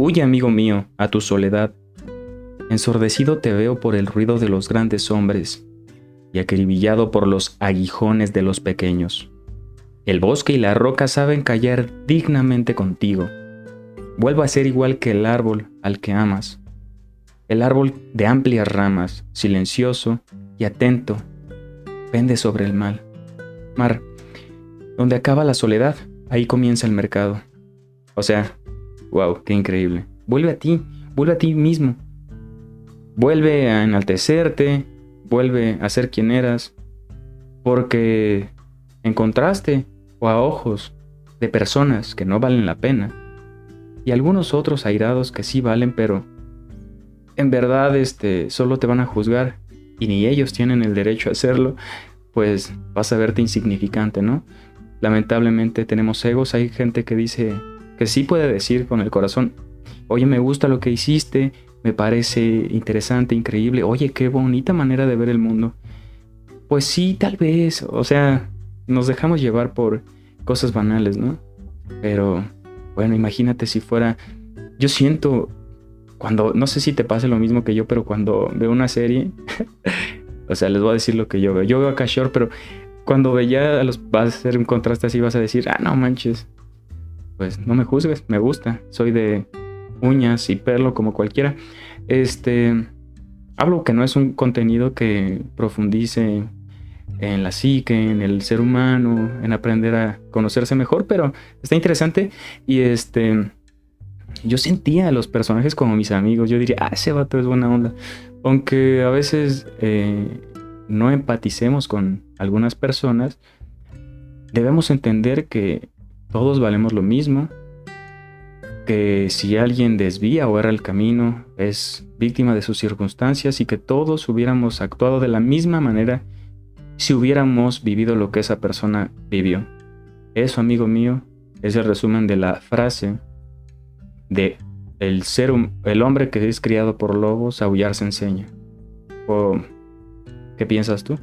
Huye, amigo mío, a tu soledad. Ensordecido te veo por el ruido de los grandes hombres y acribillado por los aguijones de los pequeños. El bosque y la roca saben callar dignamente contigo. Vuelvo a ser igual que el árbol al que amas. El árbol de amplias ramas, silencioso y atento, pende sobre el mal. Mar, donde acaba la soledad, ahí comienza el mercado. O sea, wow, qué increíble. Vuelve a ti, vuelve a ti mismo. Vuelve a enaltecerte, vuelve a ser quien eras, porque encontraste o a ojos de personas que no valen la pena y algunos otros airados que sí valen, pero en verdad este solo te van a juzgar y ni ellos tienen el derecho a hacerlo, pues vas a verte insignificante, ¿no? Lamentablemente tenemos egos, hay gente que dice que sí puede decir con el corazón, "Oye, me gusta lo que hiciste, me parece interesante, increíble, oye, qué bonita manera de ver el mundo. Pues sí, tal vez, o sea, nos dejamos llevar por cosas banales, ¿no? Pero, bueno, imagínate si fuera, yo siento, cuando, no sé si te pasa lo mismo que yo, pero cuando veo una serie, o sea, les voy a decir lo que yo veo, yo veo a Cashore, pero cuando veía a los, vas a hacer un contraste así, vas a decir, ah, no manches, pues no me juzgues, me gusta, soy de uñas y pelo como cualquiera. Este, hablo que no es un contenido que profundice en la psique, en el ser humano, en aprender a conocerse mejor, pero está interesante y este yo sentía a los personajes como mis amigos, yo diría, ah, ese vato es buena onda, aunque a veces eh, no empaticemos con algunas personas, debemos entender que todos valemos lo mismo, que si alguien desvía o erra el camino, es víctima de sus circunstancias y que todos hubiéramos actuado de la misma manera si hubiéramos vivido lo que esa persona vivió. Eso, amigo mío, es el resumen de la frase de el ser el hombre que es criado por lobos aullar se enseña. ¿O qué piensas tú?